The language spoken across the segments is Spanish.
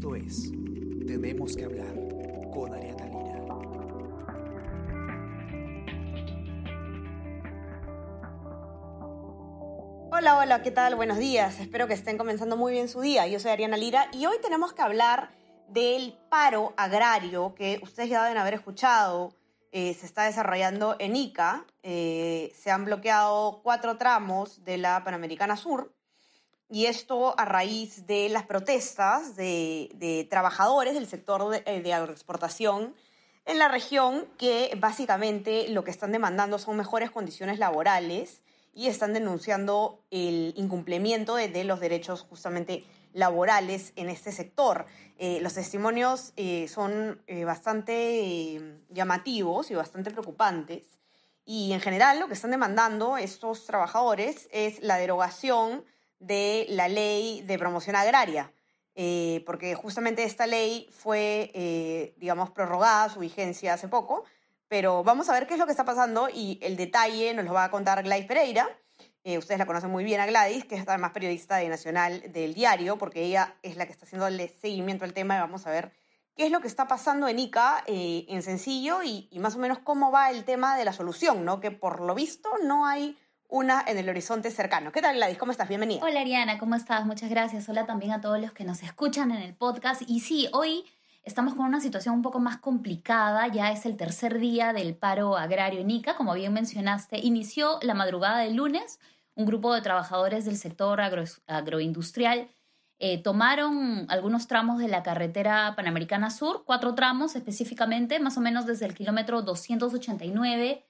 Esto es Tenemos que hablar con Ariana Lira. Hola, hola, ¿qué tal? Buenos días. Espero que estén comenzando muy bien su día. Yo soy Ariana Lira y hoy tenemos que hablar del paro agrario que ustedes ya deben haber escuchado. eh, se está desarrollando en Ica. Eh, se han bloqueado cuatro tramos de la Panamericana Sur y esto a raíz de las protestas de, trabajadores del sector de, eh, de agroexportación en la región que básicamente lo que están demandando son mejores condiciones laborales y están denunciando el incumplimiento de, los derechos justamente laborales en este sector. Eh, los testimonios eh, son bastante llamativos y bastante preocupantes. Y en general lo que están demandando estos trabajadores es la derogación de la ley de promoción agraria, eh, porque justamente esta ley fue, eh, digamos, prorrogada su vigencia hace poco, pero vamos a ver qué es lo que está pasando y el detalle nos lo va a contar Gladys Pereira. Eh, ustedes la conocen muy bien a Gladys, que es además periodista de Nacional del Diario, porque ella es la que está haciéndole seguimiento al tema y vamos a ver qué es lo que está pasando en ICA eh, en sencillo y, y más o menos cómo va el tema de la solución, ¿no? Que por lo visto no hay una en el horizonte cercano. ¿Qué tal, Gladys? ¿Cómo estás? Bienvenida. Hola Ariana, ¿cómo estás? Muchas gracias. Hola también a todos los que nos escuchan en el podcast. Y sí, hoy estamos con una situación un poco más complicada. Ya es el tercer día del paro agrario en Ica. Como bien mencionaste, inició la madrugada del lunes. Un grupo de trabajadores del sector agro- agroindustrial eh, tomaron algunos tramos de la carretera Panamericana Sur, cuatro tramos específicamente, más o menos desde el kilómetro 289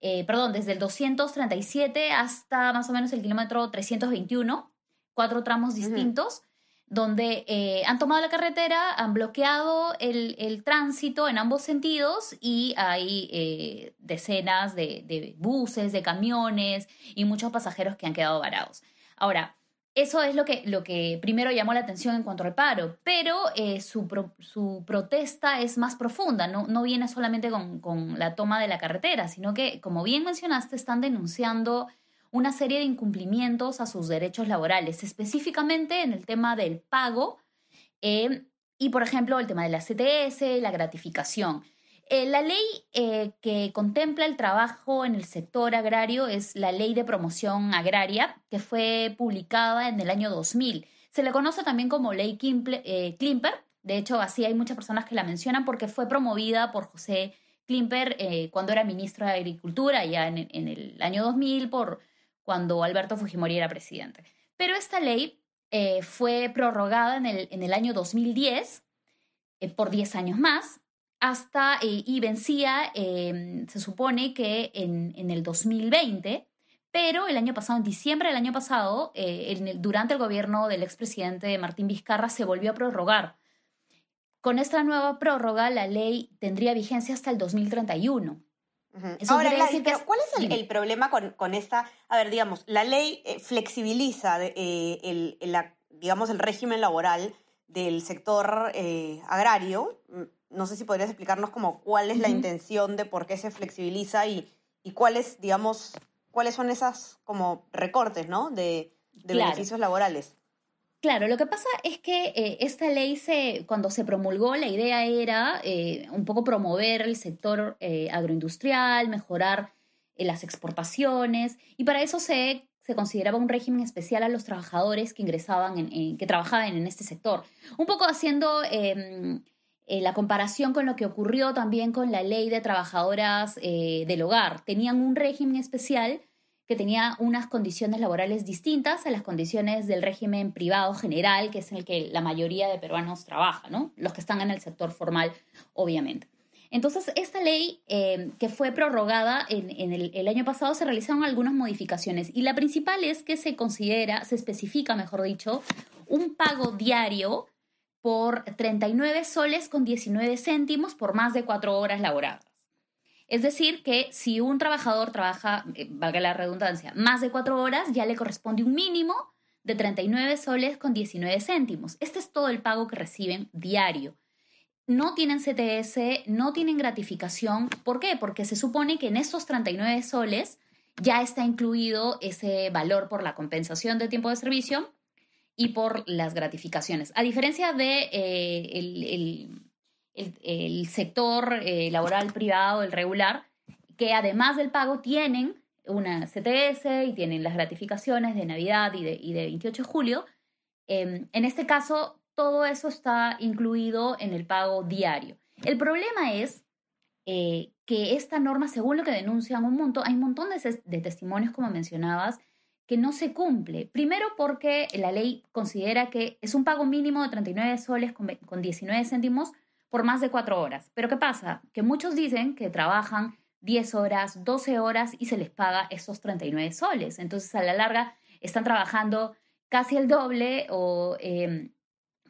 eh, perdón, desde el 237 hasta más o menos el kilómetro 321, cuatro tramos distintos, donde eh, han tomado la carretera, han bloqueado el, el tránsito en ambos sentidos y hay eh, decenas de, de buses, de camiones y muchos pasajeros que han quedado varados. Ahora, eso es lo que, lo que primero llamó la atención en cuanto al paro, pero eh, su, su protesta es más profunda, no, no viene solamente con, con la toma de la carretera, sino que, como bien mencionaste, están denunciando una serie de incumplimientos a sus derechos laborales, específicamente en el tema del pago eh, y, por ejemplo, el tema de la CTS, la gratificación. Eh, la ley eh, que contempla el trabajo en el sector agrario es la Ley de Promoción Agraria, que fue publicada en el año 2000. Se le conoce también como Ley eh, Klimper. De hecho, así hay muchas personas que la mencionan porque fue promovida por José Klimper cuando era ministro de Agricultura, ya en, el año 2000, por cuando Alberto Fujimori era presidente. Pero esta ley fue prorrogada en el, en el año 2010 eh, por 10 años más hasta eh, y vencía, eh, se supone que en, en el 2020, pero el año pasado, en diciembre del año pasado, eh, en el- durante el gobierno del expresidente Martín Vizcarra, se volvió a prorrogar. Con esta nueva prórroga, la ley tendría vigencia hasta el 2031. Ujú. Eso Ahora, que es- ¿cuál es el, problema con, con esta? A ver, digamos, la ley eh, flexibiliza el, el la- digamos, el régimen laboral del sector agrario. No sé si podrías explicarnos como cuál es la intención de por qué se flexibiliza y, y cuáles, digamos, cuáles son esas como recortes, ¿no? De, de Claro. beneficios laborales. Claro, lo que pasa es que eh, esta ley, se, cuando se promulgó, la idea era eh, un poco promover el sector eh, agroindustrial, mejorar las exportaciones, y para eso se, se consideraba un régimen especial a los trabajadores que ingresaban, en, en- que trabajaban en este sector. Un poco haciendo eh, la comparación con lo que ocurrió también con la ley de trabajadoras eh, del hogar. Tenían un régimen especial que tenía unas condiciones laborales distintas a las condiciones del régimen privado general, que es el que la mayoría de peruanos trabaja, ¿no? Los que están en el sector formal, obviamente. Entonces, esta ley eh, que fue prorrogada en, el año pasado, se realizaron algunas modificaciones y la principal es que se considera, se especifica, mejor dicho, un pago diario por 39 soles con 19 céntimos por más de cuatro horas laboradas. Es decir, que si un trabajador trabaja, eh, valga la redundancia, más de cuatro horas, ya le corresponde un mínimo de 39 soles con 19 céntimos. Este es todo el pago que reciben diario. No tienen CTS, no tienen gratificación. ¿Por qué? Porque se supone que en estos 39 soles ya está incluido ese valor por la compensación de tiempo de servicio y por las gratificaciones. A diferencia de eh, el, sector eh, laboral privado, el regular, que además del pago tienen una CTS y tienen las gratificaciones de Navidad y de, y de 28 de julio. Em, en este caso, todo eso está incluido en el pago diario. El problema es eh, que esta norma, según lo que denuncian un montón, hay un montón de, testimonios, como mencionabas, que no se cumple. Primero porque la ley considera que es un pago mínimo de 39 soles con, con 19 céntimos por más de cuatro horas. Pero ¿qué pasa? Que muchos dicen que trabajan 10 horas, 12 horas y se les paga esos 39 soles. Entonces, a la larga, están trabajando casi el doble o em,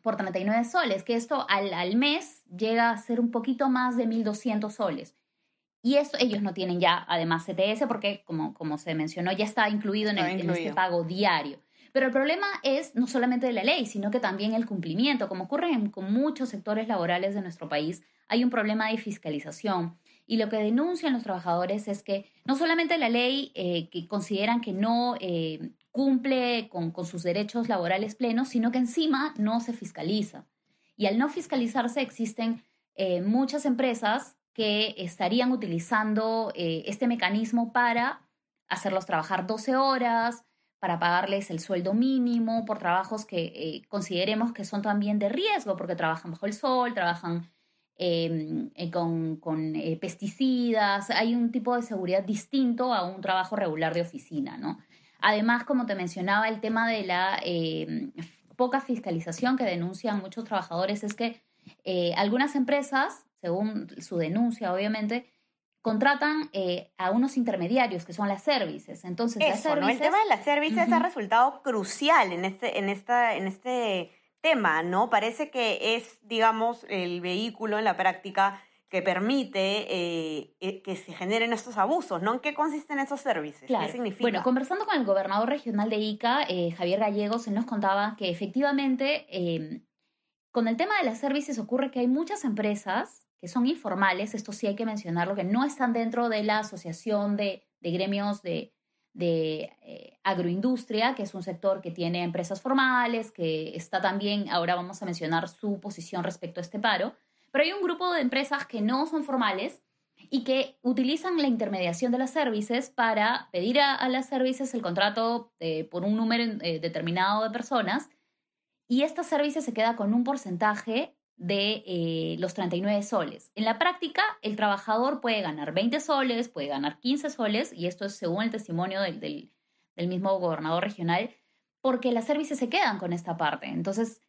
por 39 soles, que esto al, al, mes llega a ser un poquito más de 1.200 soles. Y esto ellos no tienen ya, además, CTS, porque, como, como se mencionó, ya está incluido en, el, en este pago diario. Pero el problema es no solamente de la ley, sino que también el cumplimiento. Como ocurre en, con muchos sectores laborales de nuestro país, hay un problema de fiscalización. Y lo que denuncian los trabajadores es que no solamente la ley eh, que consideran que no eh, cumple con, sus derechos laborales plenos, sino que encima no se fiscaliza. Y al no fiscalizarse existen eh, muchas empresas que estarían utilizando este mecanismo para hacerlos trabajar 12 horas, para pagarles el sueldo mínimo por trabajos que consideremos que son también de riesgo, porque trabajan bajo el sol, trabajan Em, eh, con, eh, pesticidas, hay un tipo de seguridad distinto a un trabajo regular de oficina, ¿no? Además, como te mencionaba, el tema de la em, poca fiscalización que denuncian muchos trabajadores es que eh, algunas empresas, según su denuncia, obviamente, contratan a unos intermediarios que son las services. Entonces, las services, El tema de las services ha resultado crucial en este, en esta, en este tema, ¿no? Parece que es, digamos, el vehículo en la práctica que permite eh, eh, que se generen estos abusos, ¿no? ¿En qué consisten esos servicios? ¿Qué significa? Bueno, conversando con el gobernador regional de Ica, eh, Javier Gallegos, él nos contaba que efectivamente em, con el tema de las servicios ocurre que hay muchas empresas que son informales, esto sí hay que mencionarlo, que no están dentro de la asociación de gremios de, eh, agroindustria, que es un sector que tiene empresas formales, que está también, ahora vamos a mencionar su posición respecto a este paro, pero hay un grupo de empresas que no son formales y que utilizan la intermediación de las services para pedir a, las services el contrato eh, por un número eh, determinado de personas y estas services se queda con un porcentaje de eh, los 39 soles. En la práctica, el trabajador puede ganar 20 soles, puede ganar 15 soles, y esto es según el testimonio del, mismo gobernador regional, porque las servicios se quedan con esta parte. Entonces,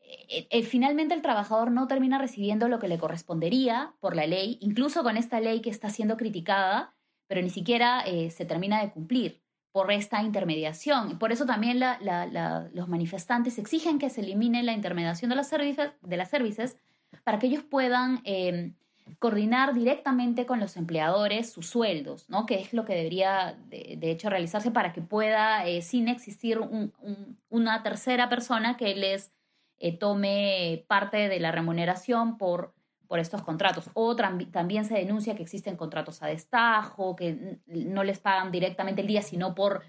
eh, eh, finalmente el trabajador no termina recibiendo lo que le correspondería por la ley, incluso con esta ley que está siendo criticada, pero ni siquiera se termina de cumplir por esta intermediación. Por eso también los manifestantes exigen que se elimine la intermediación de las, servicios, de las services para que ellos puedan em, coordinar directamente con los empleadores sus sueldos, ¿no? que es lo que debería de, hecho realizarse para que pueda, eh, sin existir una tercera persona que les eh, tome parte de la remuneración por por estos contratos. O también se denuncia que existen contratos a destajo, que no les pagan directamente el día, sino por,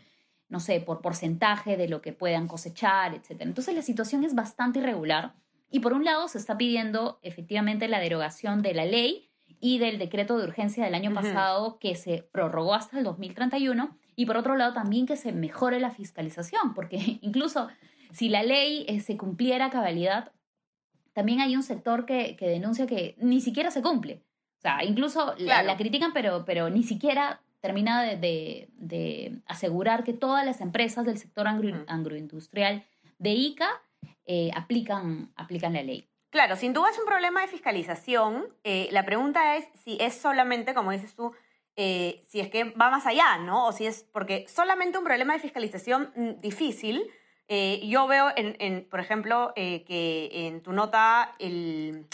no sé, por porcentaje de lo que puedan cosechar, etc. Entonces la situación es bastante irregular. Y por un lado se está pidiendo efectivamente la derogación de la ley y del decreto de urgencia del año pasado que se prorrogó hasta el 2031. Y por otro lado también que se mejore la fiscalización, porque incluso si la ley eh, se cumpliera a cabalidad, también hay un sector que, denuncia que ni siquiera se cumple. O sea, incluso la, critican, pero, pero ni siquiera termina de, asegurar que todas las empresas del sector agroindustrial de ICA eh, aplican, aplican la ley. Claro, sin duda es un problema de fiscalización. Eh, la pregunta es si es solamente, como dices tú, eh, si es que va más allá, ¿no? O si es porque solamente un problema de fiscalización mm, difícil eh, yo veo, en, por ejemplo, eh, que en tu nota el,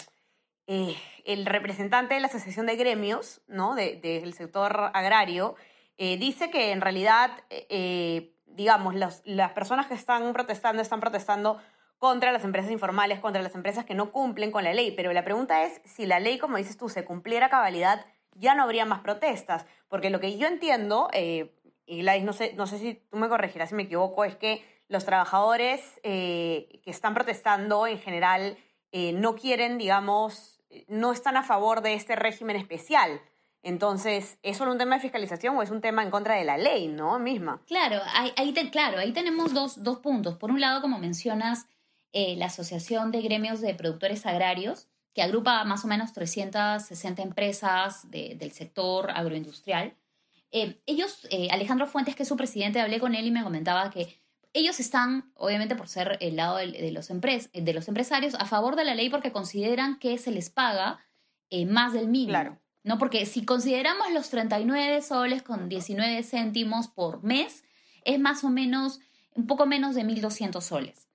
eh, el, representante de la Asociación de Gremios ¿no? del sector agrario dice que en realidad, digamos, las personas que están protestando están protestando contra las empresas informales, contra las empresas que no cumplen con la ley. Pero la pregunta es si la ley, como dices tú, se cumpliera cabalidad, ya no habría más protestas. Porque lo que yo entiendo, y Gladys, no sé, no sé si tú me corregirás si me equivoco, es que los trabajadores eh, que están protestando en general eh, no quieren, digamos, no están a favor de este régimen especial. Entonces, ¿es solo un tema de fiscalización o es un tema en contra de la ley, no? Misma. Claro, ahí, claro, ahí tenemos dos, dos, puntos. Por un lado, como mencionas, eh, la Asociación de Gremios de Productores Agrarios, que agrupa más o menos 360 empresas del sector agroindustrial. Ellos, Alejandro Fuentes, que es su presidente, hablé con él y me comentaba que ellos están, obviamente por ser el lado de, los, de los empresarios, a favor de la ley porque consideran que se les paga más del mínimo. Claro. ¿no? Porque si consideramos los 39 soles con 19 céntimos por mes, es más o menos un poco menos de 1.200 soles.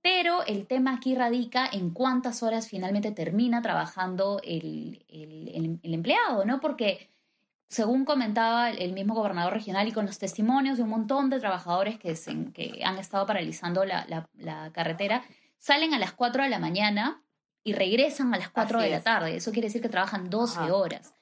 Pero el tema aquí radica en cuántas horas finalmente termina trabajando el, empleado, ¿no? Porque según comentaba el mismo gobernador regional y con los testimonios de un montón de trabajadores que, que han estado paralizando la, la, carretera, salen a las 4 de la mañana y regresan a las 4 de la tarde. Eso quiere decir que trabajan 12 horas.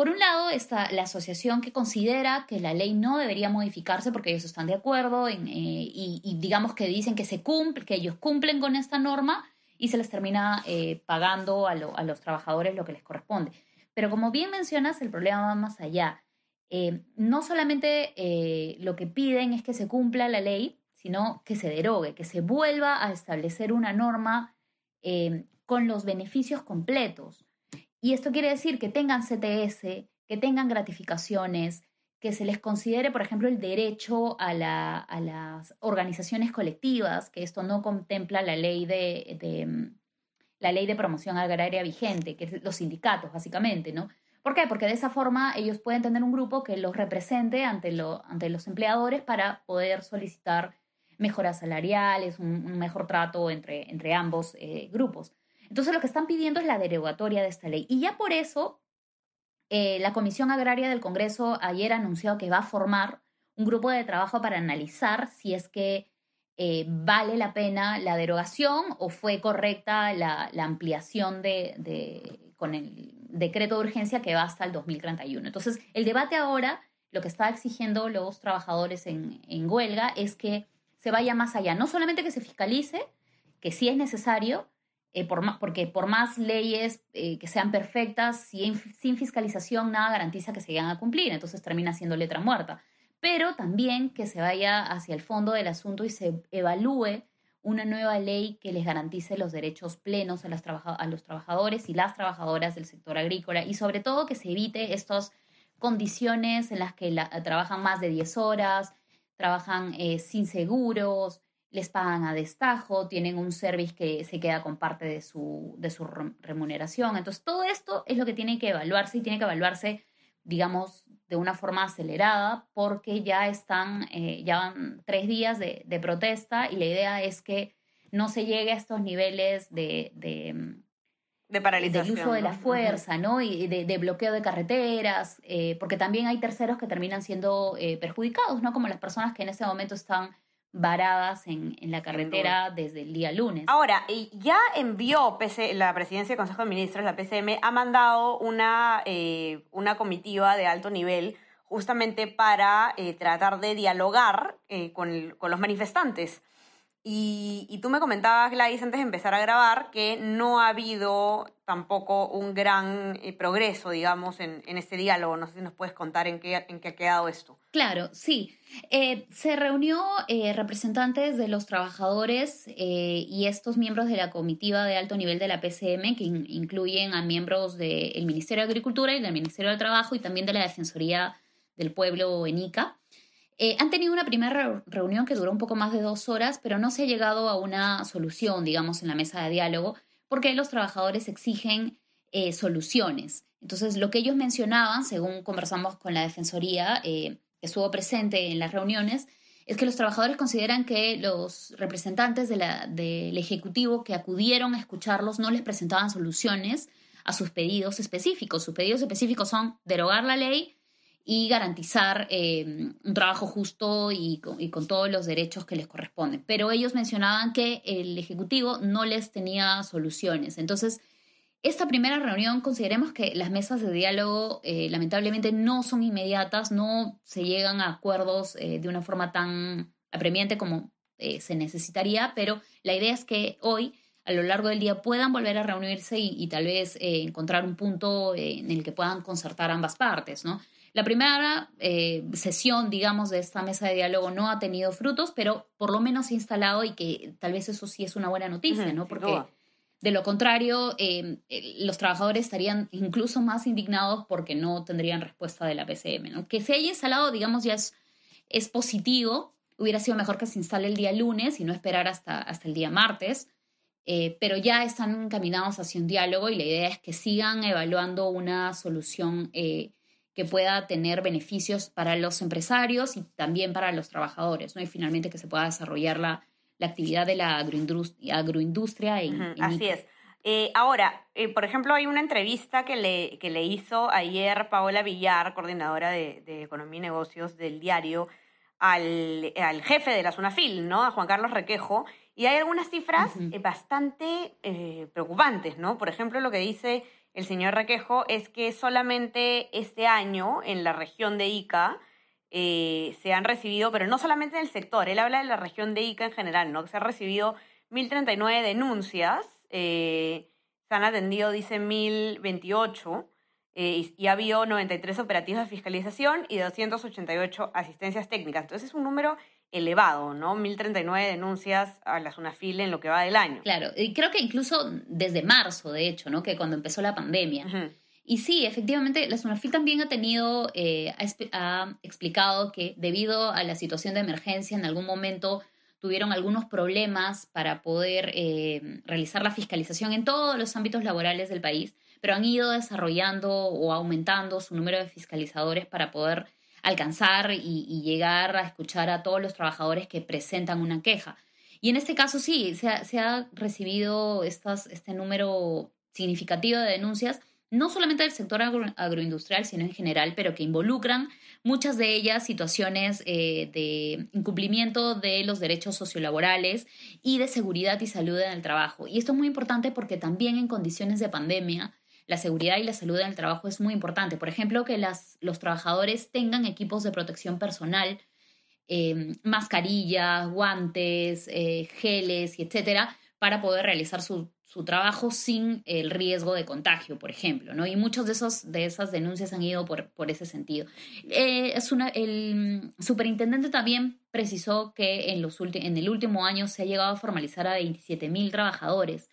Por un lado está la asociación que considera que la ley no debería modificarse porque ellos están de acuerdo en, eh, y, digamos que dicen que se cumple, que ellos cumplen con esta norma y se les termina eh, pagando a, los trabajadores lo que les corresponde. Pero como bien mencionas, el problema va más allá. Eh, no solamente lo que piden es que se cumpla la ley, sino que se derogue, que se vuelva a establecer una norma con los beneficios completos. Y esto quiere decir que tengan CTS, que tengan gratificaciones, que se les considere, por ejemplo, el derecho a, las organizaciones colectivas, que esto no contempla la ley de, mm, la ley de promoción agraria vigente, que es los sindicatos, básicamente, ¿no? ¿Por qué? Porque de esa forma ellos pueden tener un grupo que los represente ante, ante los empleadores para poder solicitar mejoras salariales, un, mejor trato entre, entre ambos eh, grupos. Entonces lo que están pidiendo es la derogatoria de esta ley. Y ya por eso eh, la Comisión Agraria del Congreso ayer anunció que va a formar un grupo de trabajo para analizar si es que eh, vale la pena la derogación o fue correcta la, ampliación de, con el decreto de urgencia que va hasta el 2031. Entonces, el debate ahora, lo que está exigiendo los trabajadores en, en huelga es que se vaya más allá, no solamente que se fiscalice, que sí es necesario, eh, por porque por más leyes eh, que sean perfectas, sin, sin fiscalización nada garantiza que se vayan a cumplir, entonces termina siendo letra muerta. Pero también que se vaya hacia el fondo del asunto y se evalúe una nueva ley que les garantice los derechos plenos a, las a los trabajadores y las trabajadoras del sector agrícola y sobre todo que se evite estas condiciones en las que trabajan más de 10 horas, trabajan eh, sin seguros, les pagan a destajo, tienen un service que se queda con parte de su, de su remuneración. Entonces, todo esto es lo que tiene que evaluarse y tiene que evaluarse, digamos, de una forma acelerada porque ya están, eh, ya van tres días de, protesta y la idea es que no se llegue a estos niveles de, de, de paralización. Del uso de la fuerza, ¿no? Y de, bloqueo de carreteras, eh, porque también hay terceros que terminan siendo eh, perjudicados, ¿no? Como las personas que en este momento están varadas en, la carretera desde el día lunes. Ahora, ya envió la Presidencia del Consejo de Ministros, la PCM, ha mandado una, eh, una comitiva de alto nivel justamente para eh, tratar de dialogar eh, con, con, los manifestantes. Y, tú me comentabas, Gladys, antes de empezar a grabar, que no ha habido tampoco un gran eh, progreso, digamos, en, este diálogo. No sé si nos puedes contar en qué, en qué ha quedado esto. Claro, sí. Eh, se reunió eh, representantes de los trabajadores y estos miembros de la comitiva de alto nivel de la PCM, que incluyen a miembros del Ministerio de Agricultura y del Ministerio del Trabajo y también de la Defensoría del Pueblo en ICA. Eh, han tenido una primera reunión que duró un poco más de dos horas, pero no se ha llegado a una solución, digamos, en la mesa de diálogo, porque los trabajadores exigen eh, soluciones. Entonces, lo que ellos mencionaban, según conversamos con la Defensoría, eh, que estuvo presente en las reuniones, es que los trabajadores consideran que los representantes del Ejecutivo que acudieron a escucharlos no les presentaban soluciones a sus pedidos específicos. Sus pedidos específicos son derogar la ley, y garantizar eh, un trabajo justo y con, todos los derechos que les corresponden. Pero ellos mencionaban que el Ejecutivo no les tenía soluciones. Entonces, esta primera reunión, consideremos que las mesas de diálogo eh, lamentablemente no son inmediatas, no se llegan a acuerdos eh, de una forma tan apremiante como se necesitaría, pero la idea es que hoy, a lo largo del día, puedan volver a reunirse y, tal vez encontrar un punto en el que puedan concertar ambas partes, ¿no? La primera sesión, digamos, de esta mesa de diálogo no ha tenido frutos, pero por lo menos se ha instalado y que tal vez eso sí es una buena noticia, ¿no? Porque de lo contrario, em, los trabajadores estarían incluso más indignados porque no tendrían respuesta de la PCM. ¿no? Que se haya instalado, digamos, ya es, es positivo. Hubiera sido mejor que se instale el día lunes y no esperar hasta, hasta el día martes. Eh, pero ya están encaminados hacia un diálogo y la idea es que sigan evaluando una solución eh, que pueda tener beneficios para los empresarios y también para los trabajadores, ¿no? Y finalmente que se pueda desarrollar la, la actividad de la agroindustria, agroindustria en, Así es. Eh, ahora, eh, por ejemplo, hay una entrevista que le, que le hizo ayer Paola Villar, coordinadora de, Economía y Negocios del diario, al, al, jefe de la FIL, ¿no? A Juan Carlos Requejo, y hay algunas cifras eh, bastante preocupantes, ¿no? Por ejemplo, lo que dice el señor Requejo es que solamente este año en la región de Ica eh, se han recibido, pero no solamente en el sector, él habla de la región de Ica en general, ¿no? Se han recibido 1.039 denuncias, eh, se han atendido, dice, 1.028, eh, y, ha habido 93 operativos de fiscalización y 288 asistencias técnicas. Entonces es un número elevado, ¿no? 1.039 denuncias a la SUNAFIL en lo que va del año. Claro, y creo que incluso desde marzo, de hecho, ¿no? Que cuando empezó la pandemia. Y sí, efectivamente, la SUNAFIL también ha tenido, eh, ha, explicado que debido a la situación de emergencia, en algún momento tuvieron algunos problemas para poder eh, realizar la fiscalización en todos los ámbitos laborales del país, pero han ido desarrollando o aumentando su número de fiscalizadores para poder alcanzar y, llegar a escuchar a todos los trabajadores que presentan una queja. Y en este caso sí, se ha, recibido este número significativo de denuncias no solamente del sector agroindustrial, sino en general, pero que involucran muchas de ellas situaciones eh, de incumplimiento de los derechos sociolaborales y de seguridad y salud en el trabajo. Y esto es muy importante porque también en condiciones de pandemia, la seguridad y la salud en el trabajo es muy importante. Por ejemplo, que las, los trabajadores tengan equipos de protección personal, eh, mascarillas, guantes, eh, geles etcétera, para poder realizar su, su trabajo sin el riesgo de contagio, por ejemplo, ¿no? Y muchas de, de esas denuncias han ido por, por ese sentido. Eh, es una, el superintendente también precisó que en, los en el último año se ha llegado a formalizar a 27 mil trabajadores.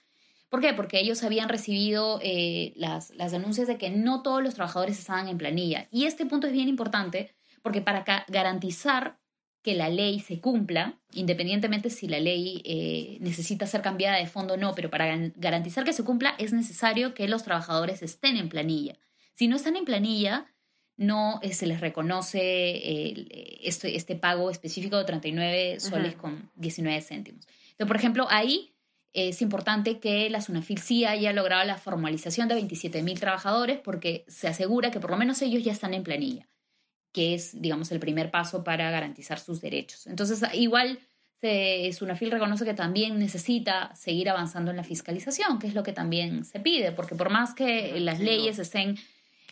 ¿Por qué? Porque ellos habían recibido eh, las, las denuncias de que no todos los trabajadores estaban en planilla. Y este punto es bien importante porque para garantizar que la ley se cumpla, independientemente si la ley eh, necesita ser cambiada de fondo o no, pero para garantizar que se cumpla es necesario que los trabajadores estén en planilla. Si no están en planilla, no eh, se les reconoce eh, este, este, pago específico de 39 soles con 19 céntimos. Entonces, por ejemplo, ahí es importante que la SUNAFIL sí haya logrado la formalización de 27 mil trabajadores porque se asegura que por lo menos ellos ya están en planilla que es, digamos, el primer paso para garantizar sus derechos. Entonces, igual se, Sunafil reconoce que también necesita seguir avanzando en la fiscalización, que es lo que también se pide, porque por más que las leyes estén,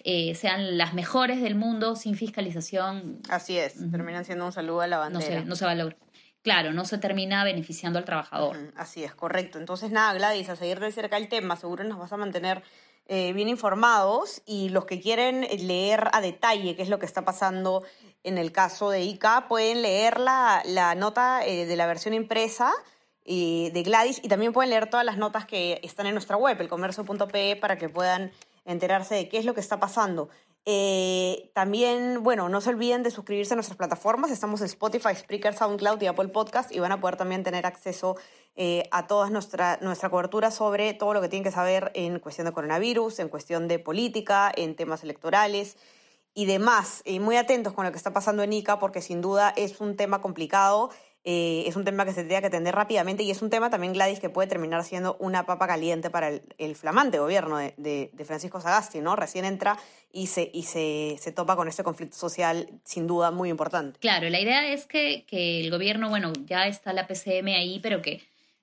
eh, sean las mejores del mundo, sin fiscalización... Así es, terminan siendo un saludo a la bandera. No se, va a lograr. Claro, no se termina beneficiando al trabajador. Así es, correcto. Entonces, nada, Gladys, a seguir de cerca el tema, seguro nos vas a mantener eh, bien informados y los que quieren leer a detalle qué es lo que está pasando en el caso de ICA pueden leer la, la nota eh, de la versión impresa eh, de Gladys y también pueden leer todas las notas que están en nuestra web, elcomercio.pe, para que puedan enterarse de qué es lo que está pasando. También, bueno, no se olviden de suscribirse a nuestras plataformas. Estamos en Spotify, Spreaker, SoundCloud y Apple Podcast y van a poder también tener acceso eh, a toda nuestra, nuestra cobertura sobre todo lo que tienen que saber en cuestión de coronavirus, en cuestión de política, en temas electorales y demás. Y muy atentos con lo que está pasando en ICA porque sin duda es un tema complicado. Eh, es un tema que se tiene que atender rápidamente y es un tema también, Gladys, que puede terminar siendo una papa caliente para el, flamante gobierno de, de, Francisco Sagasti, ¿no? Recién entra y, se, y se, se, topa con este conflicto social sin duda muy importante. Claro, la idea es que, que el gobierno, bueno, ya está la PCM ahí, pero que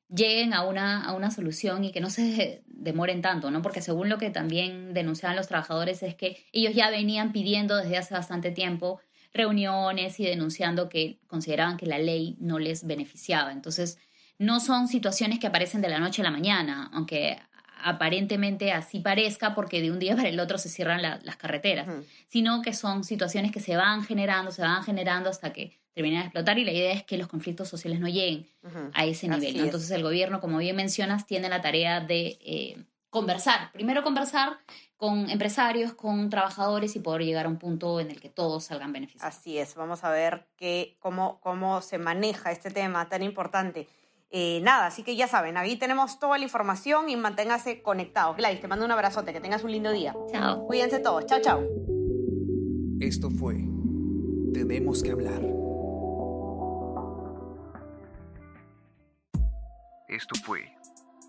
lleguen a una, a una solución y que no se demoren tanto, ¿no? Porque según lo que también denunciaban los trabajadores es que ellos ya venían pidiendo desde hace bastante tiempo reuniones y denunciando que consideraban que la ley no les beneficiaba. Entonces, no son situaciones que aparecen de la noche a la mañana, aunque aparentemente así parezca porque de un día para el otro se cierran las carreteras, sino que son situaciones que se van generando, se van generando hasta que terminan de explotar y la idea es que los conflictos sociales no lleguen a ese nivel. Entonces el gobierno, como bien mencionas, tiene la tarea de eh, conversar, primero conversar con empresarios, con trabajadores y poder llegar a un punto en el que todos salgan beneficiados. Así es, vamos a ver que, cómo, cómo se maneja este tema tan importante. Eh, nada, así que ya saben, ahí tenemos toda la información y manténgase conectados. Gladys, te mando un abrazote, que tengas un lindo día. Chao. Cuídense todos. Chao, chao. Esto fue Tenemos que hablar. Esto fue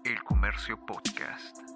El Comercio Podcast.